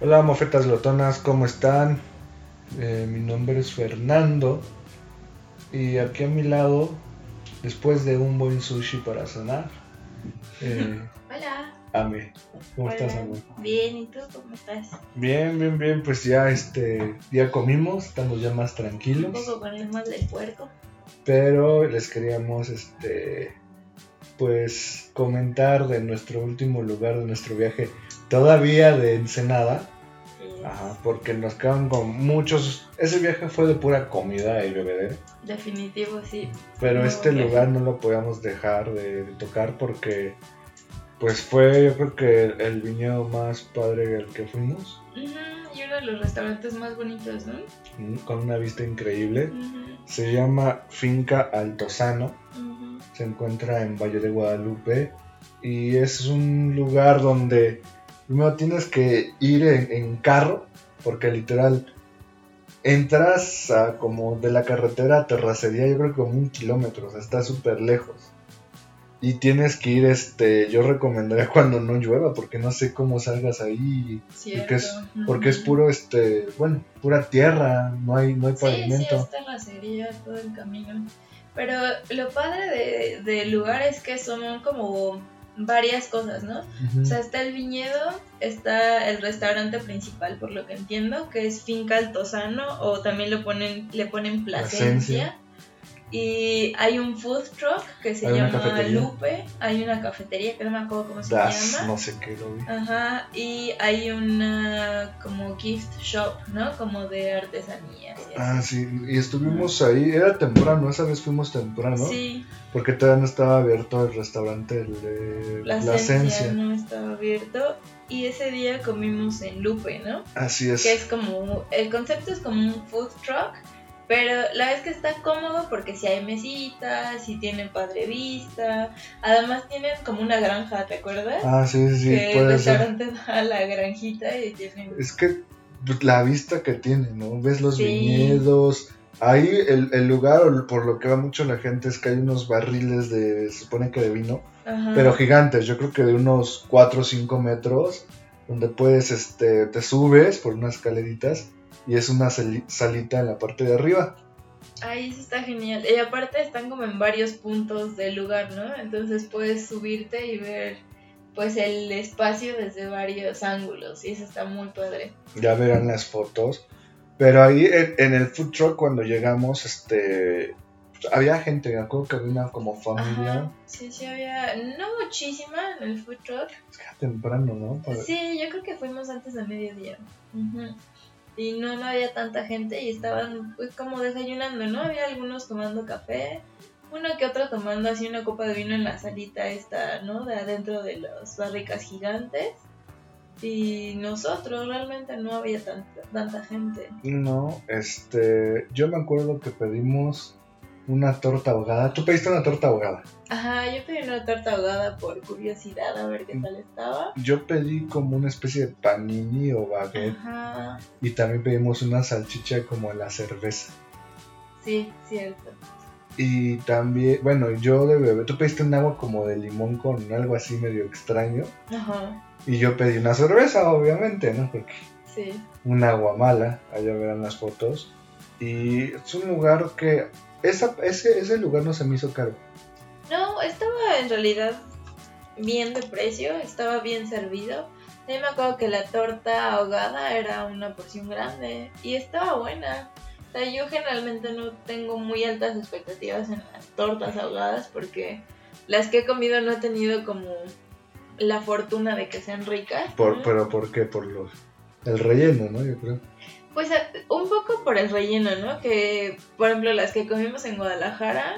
Hola mofetas glotonas, ¿cómo están? Eh, mi nombre es Fernando y aquí a mi lado, después de un buen sushi para cenar, eh, Hola. Ame. ¿Cómo Hola. estás, Ame? Bien, ¿y tú cómo estás? Bien, bien, bien, pues ya este, ya comimos, estamos ya más Un tranquilos, poco con el mal del puerco. pero les queríamos este, pues comentar de nuestro último lugar de nuestro viaje, todavía de Ensenada. Ajá, porque nos quedan con muchos. Ese viaje fue de pura comida y bebedero. Definitivo, sí. Pero No, este lugar no lo podíamos dejar de, de tocar porque, pues fue yo creo que el, el viñedo más padre al que fuimos, Y uno de los restaurantes más bonitos, ¿no? mm, con una vista increíble. Se llama Finca Altozano, se encuentra en Valle de Guadalupe y es un lugar donde primero tienes que ir en, en carro, porque literal entras a como de la carretera a terracería, yo creo que como un kilómetro, o sea, está súper lejos. Y tienes que ir, este, yo recomendaría cuando no llueva, porque no sé cómo salgas ahí, porque es, porque es puro, este, bueno, pura tierra, no hay, no hay Sí, sí, pavimento. es terracería todo el camino. Pero lo padre de- del lugar es que son como varias cosas, ¿no? O sea, está el viñedo, está el restaurante principal, por lo que entiendo, que es Finca Altozano, o también lo ponen, le ponen Plasencia. Plasencia. Y hay un food truck que se llama cafetería. Lupe, hay una cafetería que no me acuerdo cómo se Das, llama. no sé qué lo vi. Ajá, y hay una como gift shop, ¿no? Como de artesanías. y Ah, así. sí, y estuvimos ahí, era temprano, esa vez fuimos temprano, Sí, porque todavía no estaba abierto el restaurante el de Plasencia. no estaba abierto. Y ese día comimos en Lupe, ¿no? Así es. que es como, el concepto es como un food truck, pero la vez que está cómodo porque si hay mesitas, si tienen padre vista, además tienen como una granja, ¿te acuerdas? Ah, sí, sí, sí, que el ser. restaurante va a la granjita y tienen... Es que pues, la vista que tiene, ¿no? Ves los Sí. viñedos. Ahí el, el lugar, por lo que va mucho la gente, es que hay unos barriles de, se supone que de vino, Ajá. pero gigantes, yo creo que de unos 4 o 5 metros, donde puedes, este, te subes por unas escaleritas y es una sali- salita en la parte de arriba. Ahí eso está genial. Y aparte están como en varios puntos del lugar, ¿no? Entonces puedes subirte y ver pues el espacio desde varios ángulos y eso está muy padre. ya verán las fotos. Pero ahí en, en el food truck cuando llegamos, este, había gente, me acuerdo que había como familia, Ajá. Sí, sí había, no muchísima en el food truck, es que era temprano, ¿no? Para- Sí, yo creo que fuimos antes de mediodía. Ujú. Y no, no había tanta gente y estaban pues como desayunando, ¿no? Había algunos tomando café, uno que otro tomando así una copa de vino en la salita esta, ¿no? De adentro de las barricas gigantes. Y nosotros realmente no había tanta, tanta gente. No, este, yo me acuerdo que pedimos una torta ahogada. Tú pediste una torta ahogada. Ajá, yo pedí una torta ahogada por curiosidad a ver qué tal estaba. Yo pedí como una especie de panini o baguette Ajá, y también pedimos una salchicha como la cerveza. sí, cierto. Y también, bueno, yo de bebé, tú pediste un agua como de limón con algo así medio extraño. Ajá, Y yo pedí una cerveza, obviamente, ¿no? Porque sí. un agua mala, allá verán las fotos. Y es un lugar que, esa, ese, ese lugar no se me hizo caro. No, estaba en realidad bien de precio, estaba bien servido. Yo me acuerdo que la torta ahogada era una porción grande y estaba buena. O sea, yo generalmente no tengo muy altas expectativas en las tortas ahogadas porque las que he comido no he tenido como la fortuna de que sean ricas. Por, pero ¿por qué? Por los, el relleno, ¿no? Yo creo. Pues eh, un poco por el relleno, ¿no? Que, por ejemplo, las que comimos en Guadalajara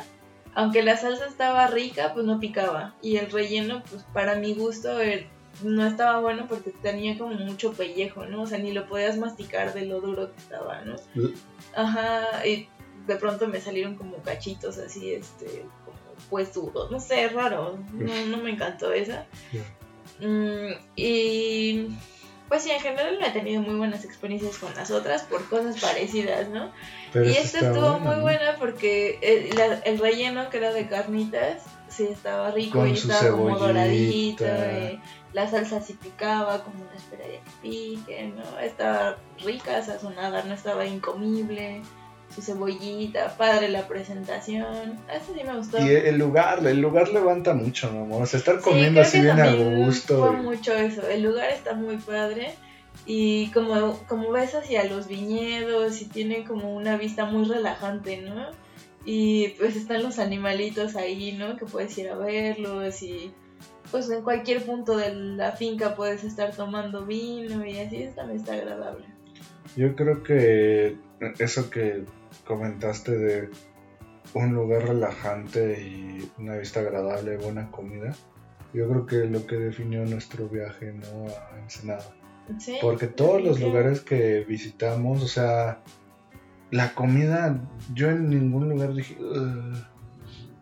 aunque la salsa estaba rica, pues no picaba. Y el relleno, pues para mi gusto, er- no estaba bueno porque tenía como mucho pellejo, ¿no? O sea, ni lo podías masticar de lo duro que estaba, ¿no? Ajá, y de pronto me salieron como cachitos así, este, como pues duros, no sé, raro, no, no me encantó esa. Mm, y pues sí, en general no he tenido muy buenas experiencias con las otras por cosas parecidas, ¿no? Pero y esta estuvo muy buena porque el, la- el relleno que era de carnitas, sí estaba rico y estaba como doradito. la salsa sí picaba, como una esperaría que pique, ¿no? Estaba rica, sazonada, no estaba incomible. Su cebollita, padre la presentación. Eso sí me gustó. Y el lugar, el lugar levanta mucho, mi amor. O sea, estar comiendo así bien a gusto. Fue y- mucho eso. El lugar está muy padre. Y como, como ves hacia los viñedos y tiene como una vista muy relajante, ¿no? Y pues están los animalitos ahí, ¿no? Que puedes ir a verlos y pues en cualquier punto de la finca puedes estar tomando vino y así también está agradable. Yo creo que eso que comentaste de un lugar relajante y una vista agradable, buena comida, yo creo que lo que definió nuestro viaje ¿no? a Ensenada. Sí. Porque todos los lugares que visitamos, o sea, la comida, yo en ningún lugar dije.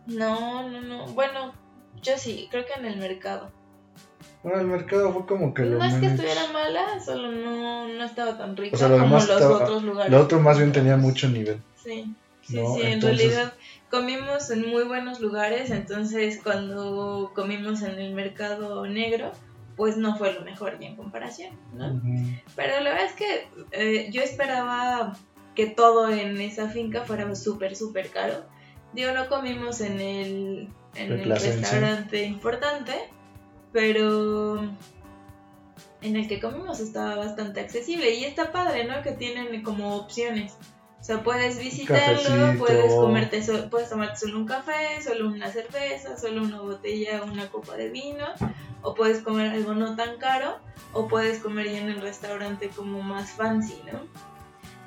No, no, no. Bueno, yo sí, creo que en el mercado. Bueno, el mercado fue como que lo No es que estuviera mala, solo no, no estaba tan rica O sea, lo como los estaba- otros lugares. Lo otro más bien tenía mucho nivel. Sí, sí, ¿no? sí, en Entonces- realidad comimos en muy buenos lugares, entonces cuando comimos en el mercado negro, pues no fue lo mejor ni en comparación, ¿no? Ujú. Pero la verdad es que eh, yo esperaba que todo en esa finca fuera súper, súper caro. Digo, no comimos en el, en el restaurante importante, pero en el que comimos estaba bastante accesible y está padre, ¿no? Que tienen como opciones. O sea, puedes visitarlo, Cafecito. puedes comerte, so- puedes tomarte solo un café, solo una cerveza, solo una botella, una copa de vino, o puedes comer algo no tan caro, o puedes comer ya en el restaurante como más fancy, ¿no?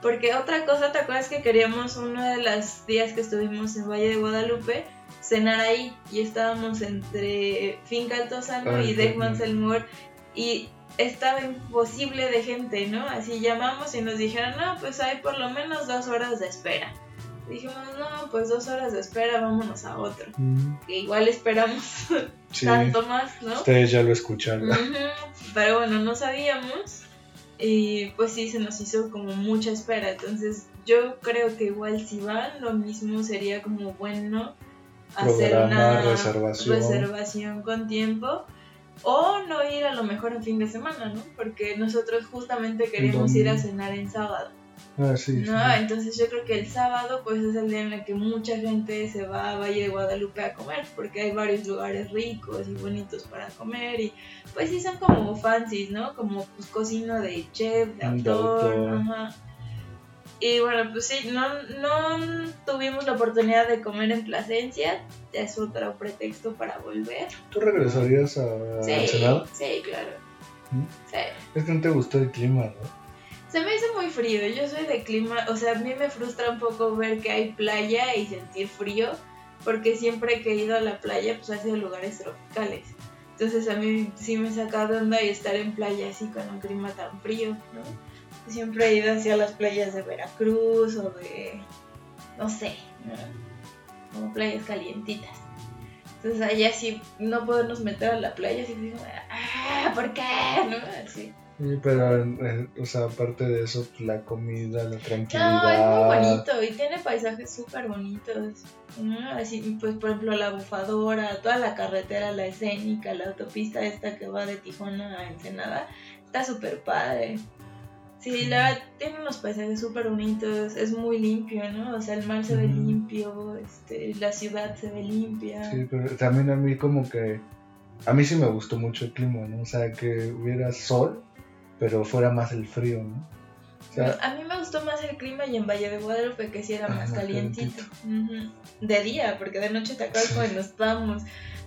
Porque otra cosa, ¿te acuerdas que queríamos uno de los días que estuvimos en Valle de Guadalupe cenar ahí y estábamos entre Finca Altozano Ay, y Deckman. Selmore y estaba imposible de gente, ¿no? Así llamamos y nos dijeron, no, pues hay por lo menos dos horas de espera. Dijimos, no, pues dos horas de espera, vámonos a otro. Que igual esperamos Sí, tanto más, ¿no? ustedes ya lo escucharon. Pero bueno, no sabíamos. Y pues sí, se nos hizo como mucha espera. Entonces yo creo que igual si van, lo mismo sería como bueno hacer una reservación. reservación con tiempo. O no ir a lo mejor en fin de semana, ¿no? Porque nosotros justamente queríamos ir a cenar en sábado. Ah, sí, No, sí. entonces yo creo que el sábado pues es el día en el que mucha gente se va a Valle de Guadalupe a comer porque hay varios lugares ricos y bonitos para comer y pues sí son como fancies, ¿no? Como pues cocina de chef, de De autor, autor. ajá. Y bueno, pues sí, no, no tuvimos la oportunidad de comer en Plasencia, es otro pretexto para volver. ¿Tú regresarías a Sí, Ensenada? sí, claro. ¿Mm? Sí. Es que no te gustó el clima, ¿no? Se me hizo muy frío, yo soy de clima, o sea, a mí me frustra un poco ver que hay playa y sentir frío, porque siempre que he ido a la playa, pues ha sido lugares tropicales. Entonces a mí sí me saca de onda y estar en playa así con un clima tan frío, ¿no? Siempre he ido hacia las playas de Veracruz o de, no sé, ¿no? como playas calientitas. Entonces allá sí no podernos meter a la playa, así como, ah, ¿por qué? ¿No? Así. Sí, pero, o sea, aparte de eso, la comida, la No, es tranquilidad. muy bonito y tiene paisajes súper bonitos. ¿no? Así, pues, por ejemplo, la bufadora, toda la carretera, la escénica, la autopista esta que va de Tijuana a Ensenada, está súper padre. Sí, la tiene unos paisajes súper bonitos, es muy limpio, ¿no? O sea, el mar se ve limpio, este, la ciudad se ve limpia. Sí, pero también a mí como que... A mí sí me gustó mucho el clima, ¿no? O sea, que hubiera sol, pero fuera más el frío, ¿no? O sea, A mí me gustó más el clima y en Valle de Guadalupe que sí era Ah, más calientito. De día, porque de noche te acuerdas cuando estábamos.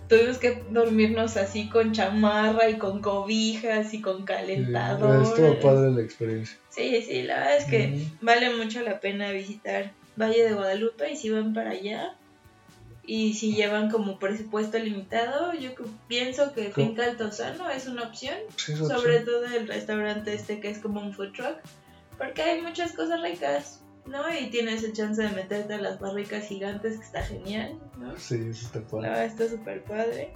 Tuvimos que dormirnos así con chamarra y con cobijas y con sí, calentador. estuvo padre la experiencia. Sí, sí, la verdad es que vale mucho la pena visitar Valle de Guadalupe y si van para allá. Y si llevan como presupuesto limitado, yo pienso que ¿Cómo? Finca Altozano es una opción. Sí, es Sobre opción. todo el restaurante este que es como un food truck. Porque hay muchas cosas ricas, ¿no? Y tienes el chance de meterte a las barricas gigantes, que está genial, ¿no? Sí, eso está padre. verdad está súper padre.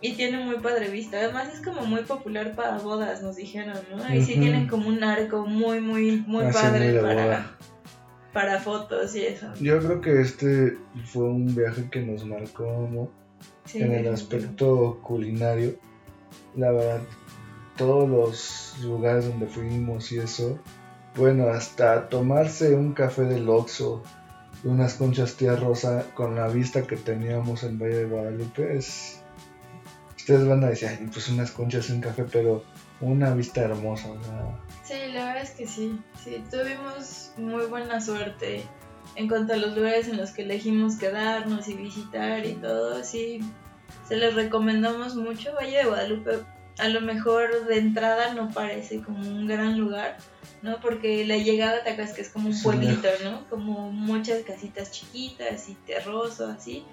Y tiene muy padre vista. Además es como muy popular para bodas, nos dijeron, ¿no? Ahí sí Ujú. tienen como un arco muy, muy, muy sí, padre para, boda. para fotos y eso. Yo creo que este fue un viaje que nos marcó ¿no? Sí, en el aspecto culinario. La verdad, todos los lugares donde fuimos y eso, bueno, hasta tomarse un café del Oxxo, unas conchas tía rosa con la vista que teníamos en Valle de Guadalupe, es... Ustedes van a decir, "Ay, pues unas conchas y un café, pero una vista hermosa, Sí, la verdad es que sí. Sí, tuvimos muy buena suerte en cuanto a los lugares en los que elegimos quedarnos y visitar y todo. Sí, se les recomendamos mucho. Valle de Guadalupe, a lo mejor de entrada no parece como un gran lugar, ¿no? Porque la llegada te acuerdas que es como un pueblito, ¿no? Como muchas casitas chiquitas y terroso, así.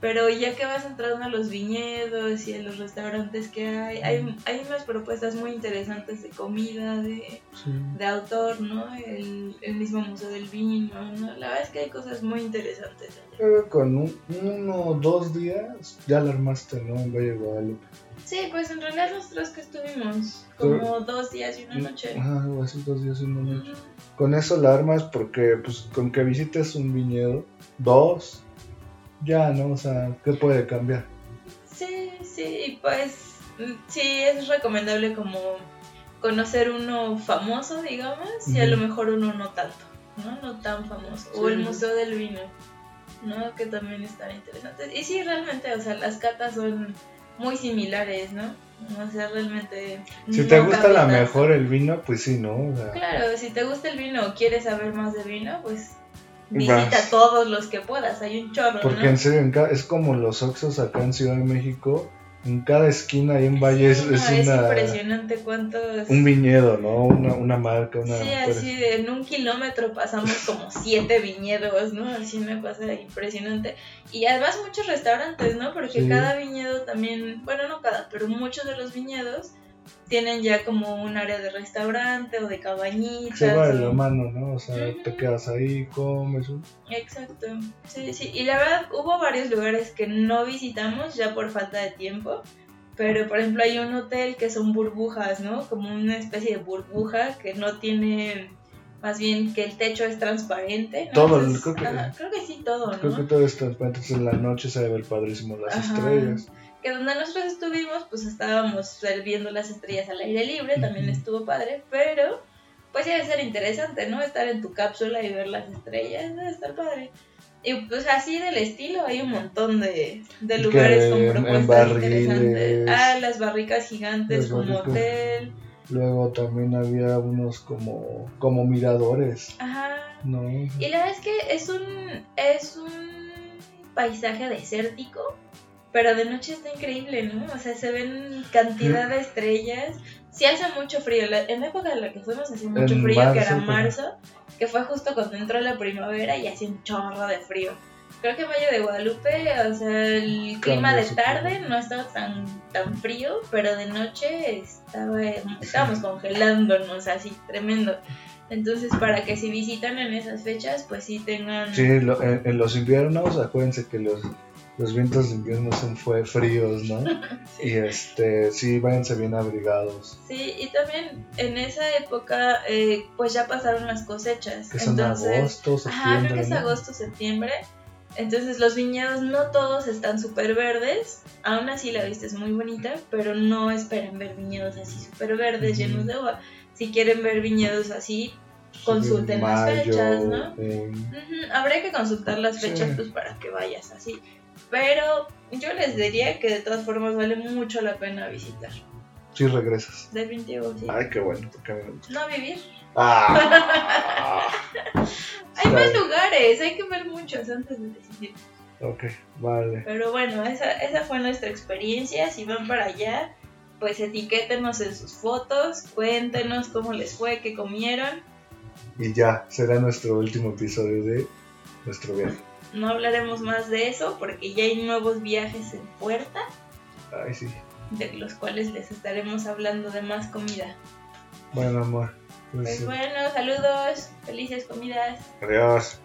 Pero ya que vas entrando a los viñedos y a los restaurantes que hay, hay, hay unas propuestas muy interesantes de comida, de, sí. de autor, ¿no? El, el mismo Museo del Vino, ¿no? La verdad es que hay cosas muy interesantes allá. Creo que con un- uno o dos días ya la armaste, ¿no? En Valle Guadalupe. Sí, pues en realidad los tres que estuvimos, como dos días y una noche. Ajá, algo así, dos días y una noche. Con eso la armas porque, pues, con que visites un viñedo, dos, ya, ¿no? O sea, ¿qué puede cambiar? Sí, sí, pues mm, sí es recomendable como conocer uno famoso, digamos, y a lo mejor uno no tanto, ¿no? No tan famoso. O el Museo del Vino, ¿no? Que también están interesantes. Y sí, realmente, o sea, las catas son muy similares, ¿no? O sea, realmente... Si no te gusta la tanto. mejor el vino, pues sí, ¿no? O sea, Claro, si te gusta el vino o quieres saber más de vino, pues Vas. visita todos los que puedas, hay un chorro, porque ¿no? en serio, es como los Oxxos acá en Ciudad de México, en cada esquina ahí en Valle es, Sí, es es una, impresionante cuántos... un viñedo, ¿no? Una, una marca, una... Sí, así de en un kilómetro pasamos como siete viñedos, ¿no? Así una cosa impresionante. Y además muchos restaurantes, ¿no? Porque Sí. cada viñedo también, bueno, no cada, pero muchos de los viñedos tienen ya como un área de restaurante o de cabañitas. se va de la mano, ¿no? O sea, te quedas ahí, comes... Exacto, sí, sí. Y la verdad hubo varios lugares que no visitamos ya por falta de tiempo. Pero por ejemplo hay un hotel que son burbujas, ¿no? Como una especie de burbuja que no tiene, más bien que el techo es transparente. ¿no? Todo, Entonces, creo que- ajá, creo que sí, todo, ¿no? Creo que todo es transparente, entonces en la noche se ve ver padrísimo las Ajá. estrellas. Que donde nosotros estuvimos, pues estábamos viendo las estrellas al aire libre, también estuvo padre, pero pues debe ser interesante, ¿no? Estar en tu cápsula y ver las estrellas, debe estar padre. Y pues así del estilo hay un montón de, de Que lugares con propuestas barriles. interesantes. Ah, las barricas gigantes como barricas. hotel. Luego también había unos como, como miradores, Ajá. ¿no? Y la verdad es que es un, es un paisaje desértico, pero de noche está increíble, ¿no? O sea, se ven cantidad de estrellas. Sí hace mucho frío. En la época en la que fuimos hacía mucho En frío, que era marzo, que fue justo cuando entró la primavera y hacía un chorro de frío. Creo que Valle de Guadalupe, o sea, el clima de tarde no estaba tan, tan frío, pero de noche estaba, estábamos congelándonos así, tremendo. Entonces, para que si visitan en esas fechas, pues sí tengan... Sí, en los inviernos, acuérdense que los, los vientos de invierno son fue fríos, ¿no? Y este, sí, váyanse bien abrigados, Sí, y también en esa época, eh, pues ya pasaron las cosechas. que son Entonces, agosto, Ajá, septiembre, creo que es agosto, septiembre. Entonces los viñedos no todos están súper verdes. Aún así la vista es muy bonita, pero no esperen ver viñedos así súper verdes, Ujú. llenos de agua. Si quieren ver viñedos así, Sí, consulten las mayo, fechas, ¿no? en- Ujú, Habría que consultar las Sí. fechas pues para que vayas así. Pero yo les diría que de todas formas vale mucho la pena visitar. sí regresas. Definitivo, sí. Ay, qué bueno, porque a mí me gusta. No vivir. Ah, Hay más lugares, hay que ver muchos antes de decidir. ok, vale. Pero bueno, esa, esa fue nuestra experiencia. Si van para allá, pues etiquétenos en sus fotos, cuéntenos cómo les fue, qué comieron. Y ya, será nuestro último episodio de nuestro viaje. No hablaremos más de eso porque ya hay nuevos viajes en puerta, Ay, sí. de los cuales les estaremos hablando de más comida. Bueno, amor. Pues, Pues sí. bueno, saludos, felices comidas. Adiós.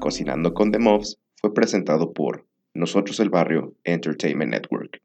Cocinando con The Mobs fue presentado por Nosotros el Barrio Entertainment Network.